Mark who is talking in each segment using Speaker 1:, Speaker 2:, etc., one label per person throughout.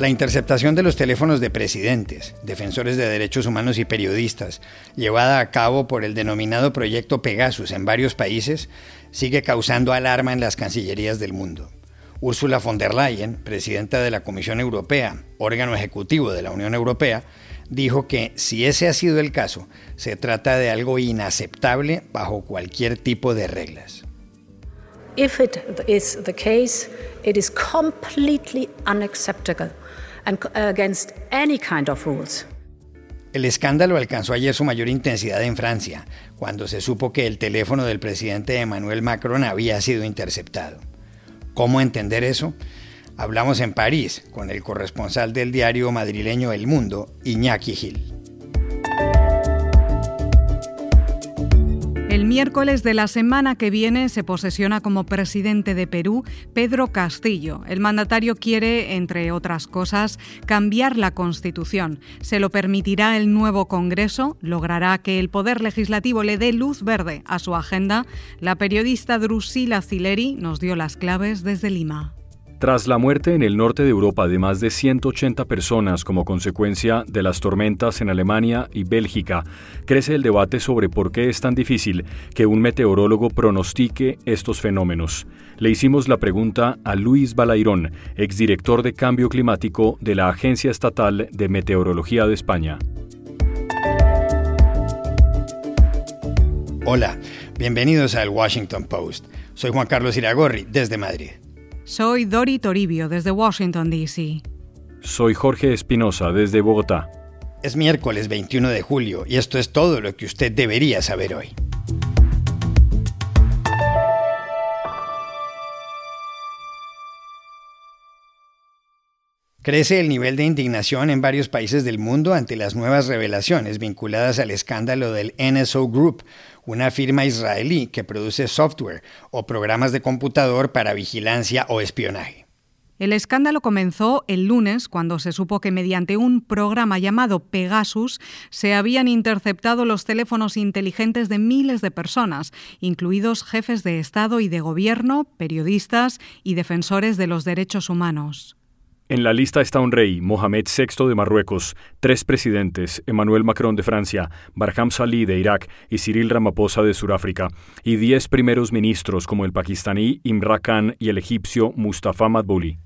Speaker 1: La interceptación de los teléfonos de presidentes, defensores de derechos humanos y periodistas, llevada a cabo por el denominado proyecto Pegasus en varios países, sigue causando alarma en las cancillerías del mundo. Ursula von der Leyen, presidenta de la Comisión Europea, órgano ejecutivo de la Unión Europea, dijo que si ese ha sido el caso, se trata de algo inaceptable bajo cualquier tipo de reglas.
Speaker 2: If it is the case, it is completely unacceptable against any kind of rules.
Speaker 1: El escándalo alcanzó ayer su mayor intensidad en Francia, cuando se supo que el teléfono del presidente Emmanuel Macron había sido interceptado. ¿Cómo entender eso? Hablamos en París con el corresponsal del diario madrileño El Mundo, Iñaki Gil.
Speaker 3: Miércoles de la semana que viene se posesiona como presidente de Perú Pedro Castillo. El mandatario quiere, entre otras cosas, cambiar la Constitución. ¿Se lo permitirá el nuevo Congreso? ¿Logrará que el Poder Legislativo le dé luz verde a su agenda? La periodista Drusila Cileri nos dio las claves desde Lima.
Speaker 4: Tras la muerte en el norte de Europa de más de 180 personas como consecuencia de las tormentas en Alemania y Bélgica, crece el debate sobre por qué es tan difícil que un meteorólogo pronostique estos fenómenos. Le hicimos la pregunta a Luis Balairón, exdirector de Cambio Climático de la Agencia Estatal de Meteorología de España.
Speaker 1: Hola, bienvenidos al Washington Post. Soy Juan Carlos Iragorri, desde Madrid.
Speaker 3: Soy Dori Toribio desde Washington, D.C.
Speaker 4: Soy Jorge Espinosa desde Bogotá.
Speaker 1: Es miércoles 21 de julio y esto es todo lo que usted debería saber hoy. Crece el nivel de indignación en varios países del mundo ante las nuevas revelaciones vinculadas al escándalo del NSO Group, una firma israelí que produce software o programas de computador para vigilancia o espionaje.
Speaker 3: El escándalo comenzó el lunes cuando se supo que mediante un programa llamado Pegasus se habían interceptado los teléfonos inteligentes de miles de personas, incluidos jefes de Estado y de Gobierno, periodistas y defensores de los derechos humanos.
Speaker 4: En la lista está un rey, Mohamed VI de Marruecos, tres presidentes, Emmanuel Macron de Francia, Barham Salih de Irak y Cyril Ramaphosa de Sudáfrica, y diez primeros ministros como el pakistaní Imran Khan y el egipcio Mustafa Madbouli.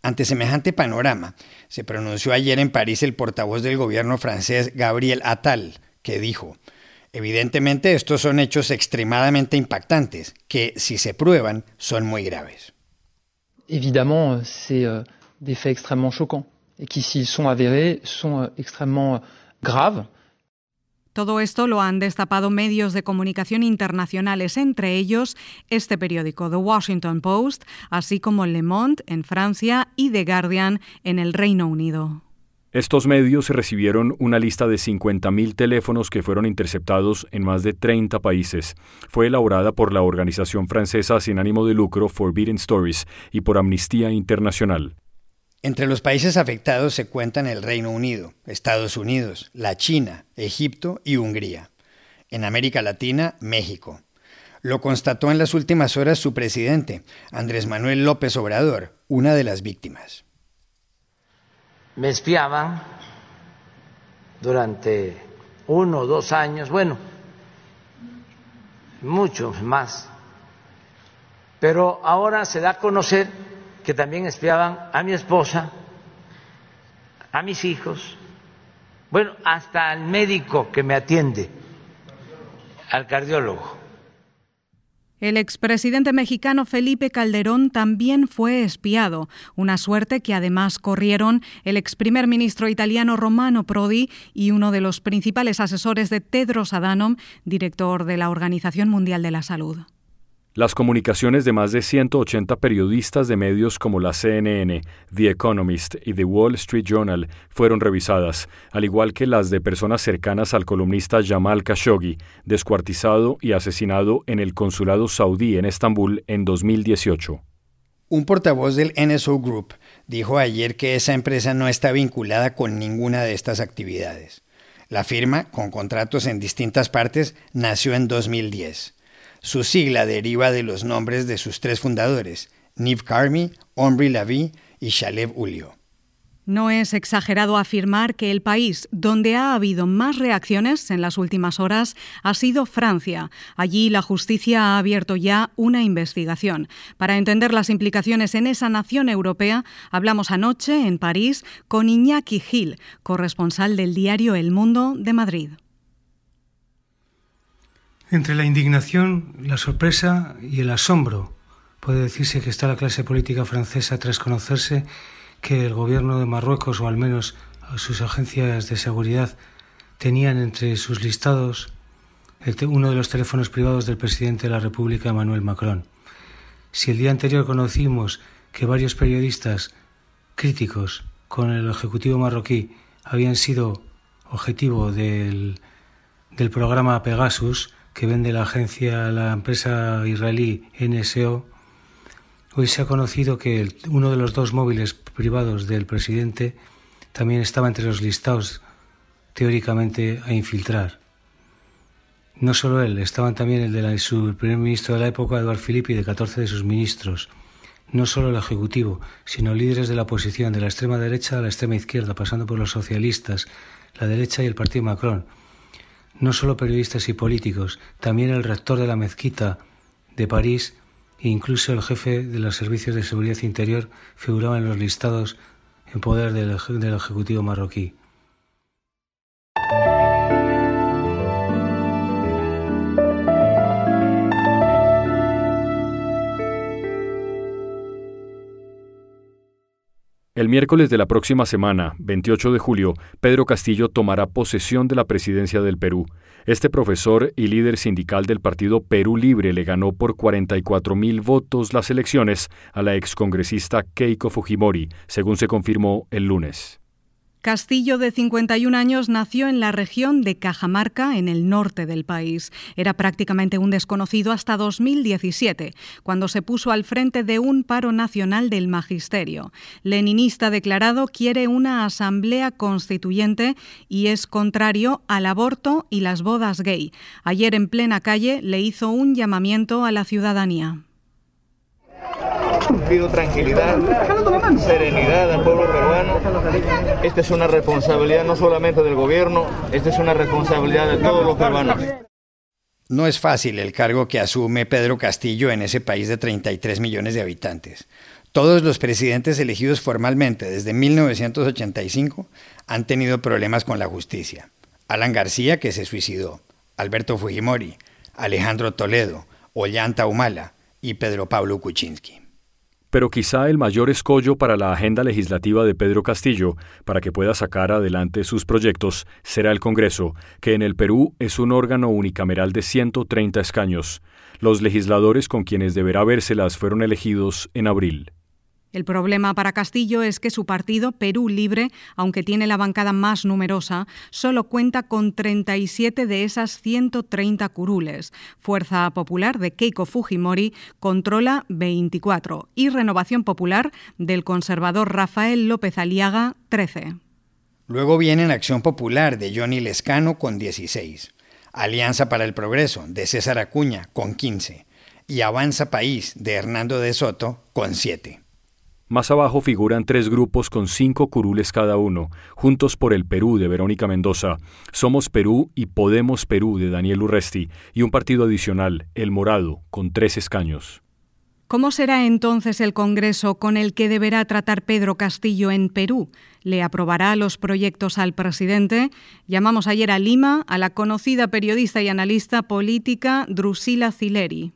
Speaker 1: Ante semejante panorama, se pronunció ayer en París el portavoz del gobierno francés Gabriel Attal, que dijo, evidentemente estos son hechos extremadamente impactantes, que si se prueban son muy graves.
Speaker 5: Évidemment, c'est euh, des faits extrêmement choquants et qui, s'ils sont avérés, sont euh, extrêmement graves.
Speaker 3: Todo esto lo han destapado medios de comunicación internacionales, entre ellos este periódico The Washington Post, así como Le Monde en Francia y The Guardian en el Reino Unido.
Speaker 4: Estos medios recibieron una lista de 50.000 teléfonos que fueron interceptados en más de 30 países. Fue elaborada por la organización francesa sin ánimo de lucro Forbidden Stories y por Amnistía Internacional.
Speaker 1: Entre los países afectados se cuentan el Reino Unido, Estados Unidos, la China, Egipto y Hungría. En América Latina, México. Lo constató en las últimas horas su presidente, Andrés Manuel López Obrador, una de las víctimas.
Speaker 6: Me espiaban durante uno o dos años, bueno, mucho más, pero ahora se da a conocer que también espiaban a mi esposa, a mis hijos, bueno, hasta al médico que me atiende, al cardiólogo.
Speaker 3: El expresidente mexicano Felipe Calderón también fue espiado, una suerte que además corrieron el ex primer ministro italiano Romano Prodi y uno de los principales asesores de Tedros Adhanom, director de la Organización Mundial de la Salud.
Speaker 4: Las comunicaciones de más de 180 periodistas de medios como la CNN, The Economist y The Wall Street Journal fueron revisadas, al igual que las de personas cercanas al columnista Jamal Khashoggi, descuartizado y asesinado en el consulado saudí en Estambul en 2018.
Speaker 1: Un portavoz del NSO Group dijo ayer que esa empresa no está vinculada con ninguna de estas actividades. La firma, con contratos en distintas partes, nació en 2010. Su sigla deriva de los nombres de sus tres fundadores, Niv Karmi, Omri Lavi y Shalev Ulio.
Speaker 3: No es exagerado afirmar que el país donde ha habido más reacciones en las últimas horas ha sido Francia. Allí la justicia ha abierto ya una investigación. Para entender las implicaciones en esa nación europea, hablamos anoche en París con Iñaki Gil, corresponsal del diario El Mundo de Madrid.
Speaker 7: Entre la indignación, la sorpresa y el asombro, puede decirse que está la clase política francesa tras conocerse que el gobierno de Marruecos, o al menos sus agencias de seguridad, tenían entre sus listados uno de los teléfonos privados del presidente de la República, Emmanuel Macron. Si el día anterior conocimos que varios periodistas críticos con el Ejecutivo marroquí habían sido objetivo del, del programa Pegasus, que vende la agencia, la empresa israelí NSO, Hoy se ha conocido que uno de los dos móviles privados del presidente también estaba entre los listados teóricamente a infiltrar. No solo él, estaban también el de su primer ministro de la época, Eduard Philippe, y de 14 de sus ministros. No solo el Ejecutivo, sino líderes de la oposición, de la extrema derecha a la extrema izquierda, pasando por los socialistas, la derecha y el Partido Macron. No solo periodistas y políticos, también el rector de la mezquita de París Incluso el jefe de los servicios de seguridad interior figuraba en los listados en poder del Ejecutivo marroquí.
Speaker 4: El miércoles de la próxima semana, 28 de julio, Pedro Castillo tomará posesión de la presidencia del Perú. Este profesor y líder sindical del partido Perú Libre le ganó por 44 mil votos las elecciones a la excongresista Keiko Fujimori, según se confirmó el lunes.
Speaker 3: Castillo, de 51 años, nació en la región de Cajamarca, en el norte del país. Era prácticamente un desconocido hasta 2017, cuando se puso al frente de un paro nacional del magisterio. Leninista declarado, quiere una asamblea constituyente y es contrario al aborto y las bodas gay. Ayer en plena calle le hizo un llamamiento a la ciudadanía.
Speaker 8: Pido tranquilidad, serenidad al pueblo peruano. Esta es una responsabilidad no solamente del gobierno, esta es una responsabilidad de todos los peruanos.
Speaker 1: No es fácil el cargo que asume Pedro Castillo en ese país de 33 millones de habitantes. Todos los presidentes elegidos formalmente desde 1985 han tenido problemas con la justicia. Alan García, que se suicidó, Alberto Fujimori, Alejandro Toledo, Ollanta Humala y Pedro Pablo Kuczynski.
Speaker 4: Pero quizá el mayor escollo para la agenda legislativa de Pedro Castillo, para que pueda sacar adelante sus proyectos, será el Congreso, que en el Perú es un órgano unicameral de 130 escaños. Los legisladores con quienes deberá vérselas fueron elegidos en abril.
Speaker 3: El problema para Castillo es que su partido, Perú Libre, aunque tiene la bancada más numerosa, solo cuenta con 37 de esas 130 curules. Fuerza Popular de Keiko Fujimori controla 24 y Renovación Popular del conservador Rafael López Aliaga 13.
Speaker 1: Luego viene Acción Popular de Johnny Lescano con 16, Alianza para el Progreso de César Acuña con 15 y Avanza País de Hernando de Soto con 7.
Speaker 4: Más abajo figuran tres grupos con cinco curules cada uno, Juntos por el Perú de Verónica Mendoza, Somos Perú y Podemos Perú de Daniel Urresti, y un partido adicional, El Morado, con tres escaños.
Speaker 3: ¿Cómo será entonces el Congreso con el que deberá tratar Pedro Castillo en Perú? ¿Le aprobará los proyectos al presidente? Llamamos ayer a Lima a la conocida periodista y analista política Drusila Cileri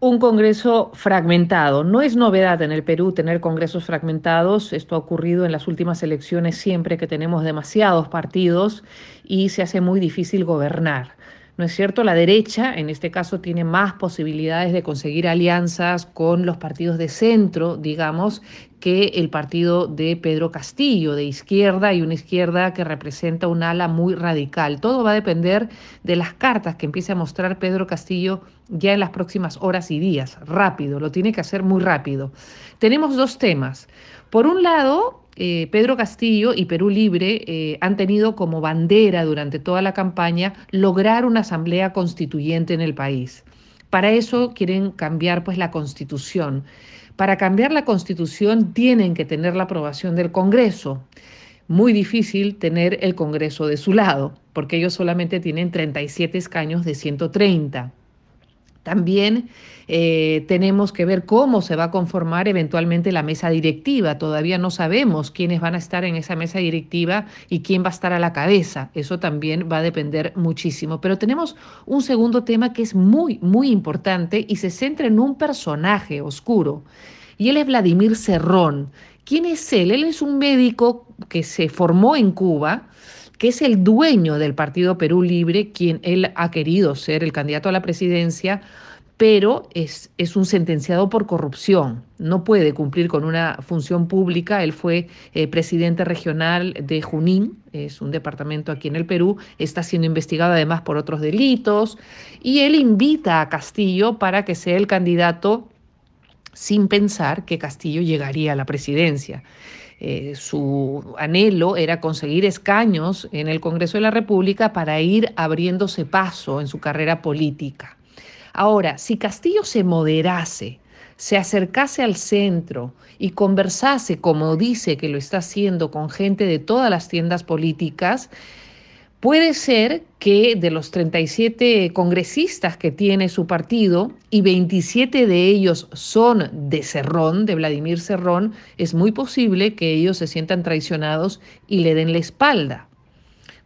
Speaker 9: un Congreso fragmentado. No es novedad en el Perú tener congresos fragmentados. Esto ha ocurrido en las últimas elecciones siempre que tenemos demasiados partidos y se hace muy difícil gobernar. ¿No es cierto? La derecha, en este caso, tiene más posibilidades de conseguir alianzas con los partidos de centro, digamos, que el partido de Pedro Castillo, de izquierda, y una izquierda que representa un ala muy radical. Todo va a depender de las cartas que empiece a mostrar Pedro Castillo ya en las próximas horas y días. Rápido, lo tiene que hacer muy rápido. Tenemos dos temas. Por un lado, eh, Pedro Castillo y Perú Libre eh, han tenido como bandera durante toda la campaña lograr una asamblea constituyente en el país. Para eso quieren cambiar pues la constitución Para cambiar la constitución tienen que tener la aprobación del Congreso. Muy difícil tener el Congreso de su lado, porque ellos solamente tienen 37 escaños de 130. También eh, tenemos que ver cómo se va a conformar eventualmente la mesa directiva. Todavía no sabemos quiénes van a estar en esa mesa directiva y quién va a estar a la cabeza. Eso también va a depender muchísimo. Pero tenemos un segundo tema que es muy, muy importante y se centra en un personaje oscuro. Y él es Vladimir Cerrón. ¿Quién es él? Él es un médico que se formó en Cuba que es el dueño del Partido Perú Libre, quien él ha querido ser el candidato a la presidencia, pero es, es, un sentenciado por corrupción. No puede cumplir con una función pública. Él fue eh, presidente regional de Junín, es un departamento aquí en el Perú, está siendo investigado además por otros delitos, y él invita a Castillo para que sea el candidato sin pensar que Castillo llegaría a la presidencia. Eh, su anhelo era conseguir escaños en el Congreso de la República para ir abriéndose paso en su carrera política. Ahora, si Castillo se moderase, se acercase al centro y conversase, como dice que lo está haciendo, con gente de todas las tiendas políticas, Puede ser que de los 37 congresistas que tiene su partido y 27 de ellos son de Cerrón, de Vladimir Cerrón, es muy posible que ellos se sientan traicionados y le den la espalda.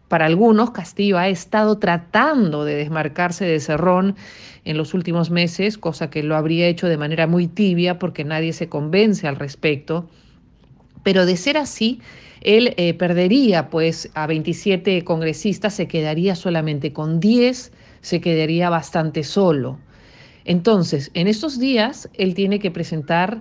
Speaker 9: Para algunos, Castillo ha estado tratando de desmarcarse de Cerrón en los últimos meses, cosa que lo habría hecho de manera muy tibia porque nadie se convence al respecto. Pero de ser así, él eh, perdería pues a 27 congresistas, se quedaría solamente con 10, se quedaría bastante solo. Entonces, en estos días, él tiene que presentar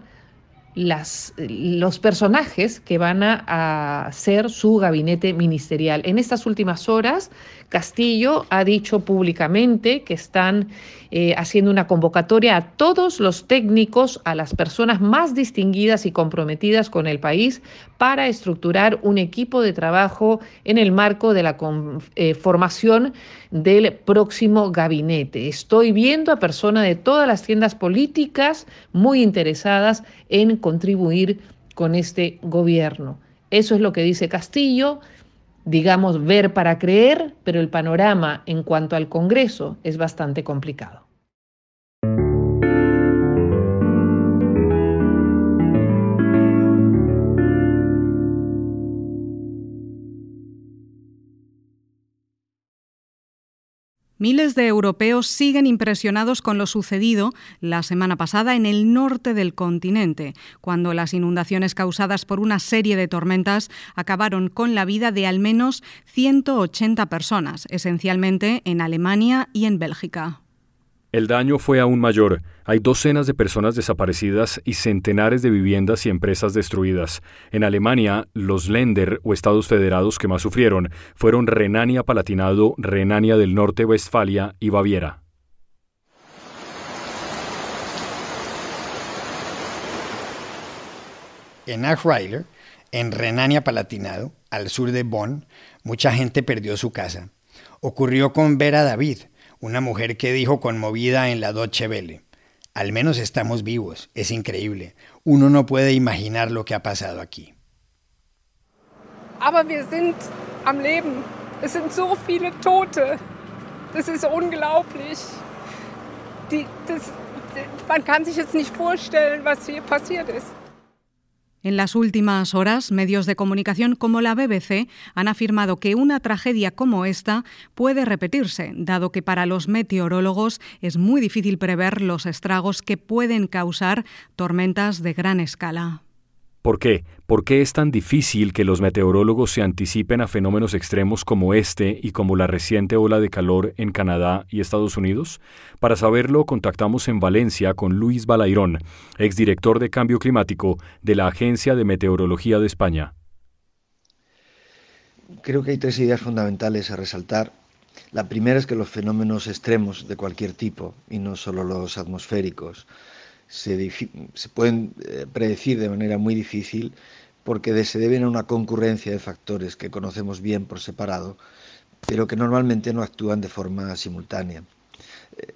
Speaker 9: las, los personajes que van a, ser su gabinete ministerial. En estas últimas horas, Castillo ha dicho públicamente que están eh, haciendo una convocatoria a todos los técnicos, a las personas más distinguidas y comprometidas con el país para estructurar un equipo de trabajo en el marco de la eh, formación del próximo gabinete. Estoy viendo a personas de todas las tiendas políticas muy interesadas en contribuir con este gobierno. Eso es lo que dice Castillo, digamos, ver para creer, pero el panorama en cuanto al Congreso es bastante complicado.
Speaker 3: Miles de europeos siguen impresionados con lo sucedido la semana pasada en el norte del continente, cuando las inundaciones causadas por una serie de tormentas acabaron con la vida de al menos 180 personas, esencialmente en Alemania y en Bélgica.
Speaker 4: El daño fue aún mayor. Hay docenas de personas desaparecidas y centenares de viviendas y empresas destruidas. En Alemania, los Länder o estados federados que más sufrieron fueron Renania-Palatinado, Renania del Norte-Westfalia y Baviera.
Speaker 1: En Achweiler, en Renania-Palatinado, al sur de Bonn, mucha gente perdió su casa. Ocurrió con Vera David, una mujer que dijo conmovida en la Deutsche Welle, al menos estamos vivos, es increíble. Uno no puede imaginar lo que ha pasado aquí.
Speaker 10: Aber wir sind am Leben. Es sind so viele Tote. Das ist unglaublich. Die, das, man kann sich jetzt nicht vorstellen, was hier passiert ist.
Speaker 3: En las últimas horas, medios de comunicación como la BBC han afirmado que una tragedia como esta puede repetirse, dado que para los meteorólogos es muy difícil prever los estragos que pueden causar tormentas de gran escala.
Speaker 4: ¿Por qué? ¿Por qué es tan difícil que los meteorólogos se anticipen a fenómenos extremos como este y como la reciente ola de calor en Canadá y Estados Unidos? Para saberlo, contactamos en Valencia con Luis Balairón, exdirector de Cambio Climático de la Agencia de Meteorología de España.
Speaker 11: Creo que hay tres ideas fundamentales a resaltar. La primera es que los fenómenos extremos de cualquier tipo, y no solo los atmosféricos, se, pueden eh, predecir de manera muy difícil porque se deben a una concurrencia de factores que conocemos bien por separado, pero que normalmente no actúan de forma simultánea.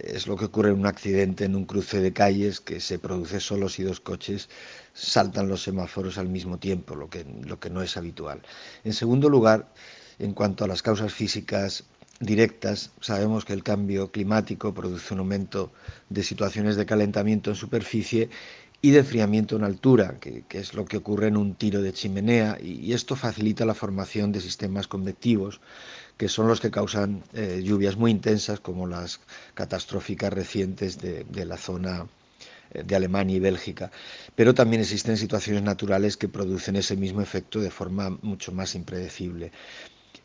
Speaker 11: es lo que ocurre en un accidente en un cruce de calles que se produce solo si dos coches saltan los semáforos al mismo tiempo, lo que no es habitual. En segundo lugar, en cuanto a las causas físicas directas, sabemos que el cambio climático produce un aumento de situaciones de calentamiento en superficie y de enfriamiento en altura, que, es lo que ocurre en un tiro de chimenea, y, esto facilita la formación de sistemas convectivos, que son los que causan eh, lluvias muy intensas, como las catastróficas recientes de, de la zona eh, de Alemania y Bélgica, pero también existen situaciones naturales que producen ese mismo efecto de forma mucho más impredecible.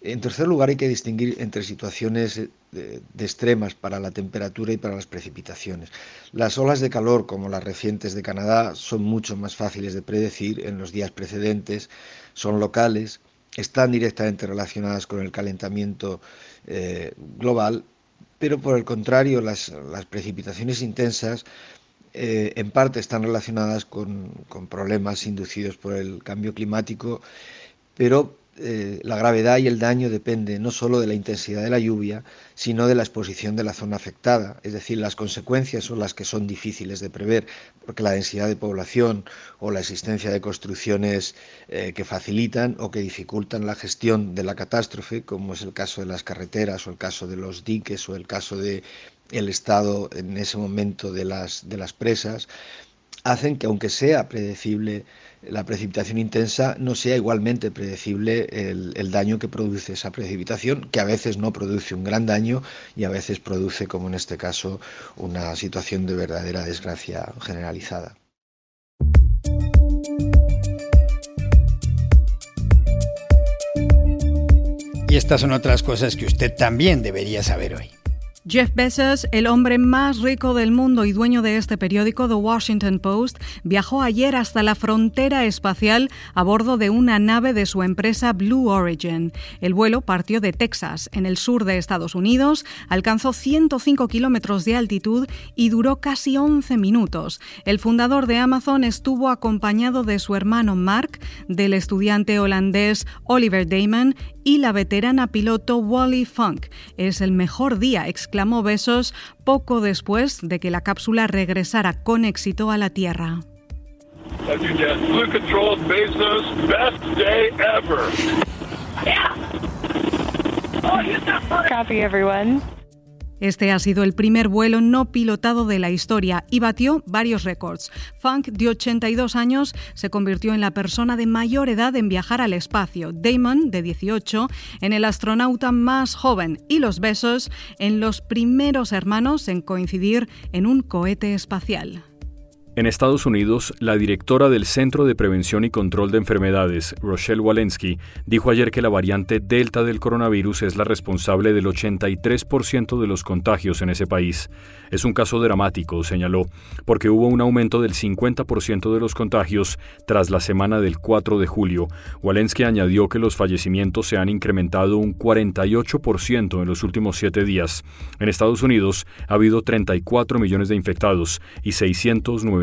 Speaker 11: En tercer lugar, hay que distinguir entre situaciones eh, de, extremas para la temperatura y para las precipitaciones. Las olas de calor, como las recientes de Canadá, son mucho más fáciles de predecir en los días precedentes, son locales, están directamente relacionadas con el calentamiento eh, global, pero por el contrario, las, precipitaciones intensas eh, en parte están relacionadas con, con problemas inducidos por el cambio climático, pero eh, la gravedad y el daño depende no solo de la intensidad de la lluvia, sino de la exposición de la zona afectada. Es decir, las consecuencias son las que son difíciles de prever, porque la densidad de población o la existencia de construcciones eh, que facilitan o que dificultan la gestión de la catástrofe, como es el caso de las carreteras o el caso de los diques o el caso de el estado en ese momento de las, de las presas, hacen que aunque sea predecible la precipitación intensa, no sea igualmente predecible el, daño que produce esa precipitación, que a veces no produce un gran daño y a veces produce, como en este caso, una situación de verdadera desgracia generalizada.
Speaker 1: Y estas son otras cosas que usted también debería saber hoy.
Speaker 3: Jeff Bezos, el hombre más rico del mundo y dueño de este periódico, The Washington Post, viajó ayer hasta la frontera espacial a bordo de una nave de su empresa Blue Origin. El vuelo partió de Texas, en el sur de Estados Unidos, alcanzó 105 kilómetros de altitud y duró casi 11 minutos. El fundador de Amazon estuvo acompañado de su hermano Mark, del estudiante holandés Oliver Damon y la veterana piloto Wally Funk. Es el mejor día, exclamó Besos poco después de que la cápsula regresara con éxito a la Tierra. Copy everyone. Este ha sido el primer vuelo no pilotado de la historia y batió varios récords. Funk, de 82 años, se convirtió en la persona de mayor edad en viajar al espacio. Damon, de 18, en el astronauta más joven. Y los Besos, en los primeros hermanos en coincidir en un cohete espacial.
Speaker 4: En Estados Unidos, la directora del Centro de Prevención y Control de Enfermedades, Rochelle Walensky, dijo ayer que la variante Delta del coronavirus es la responsable del 83% de los contagios en ese país. Es un caso dramático, señaló, porque hubo un aumento del 50% de los contagios tras la semana del 4 de julio. Walensky añadió que los fallecimientos se han incrementado un 48% en los últimos siete días. En Estados Unidos ha habido 34 millones de infectados y 609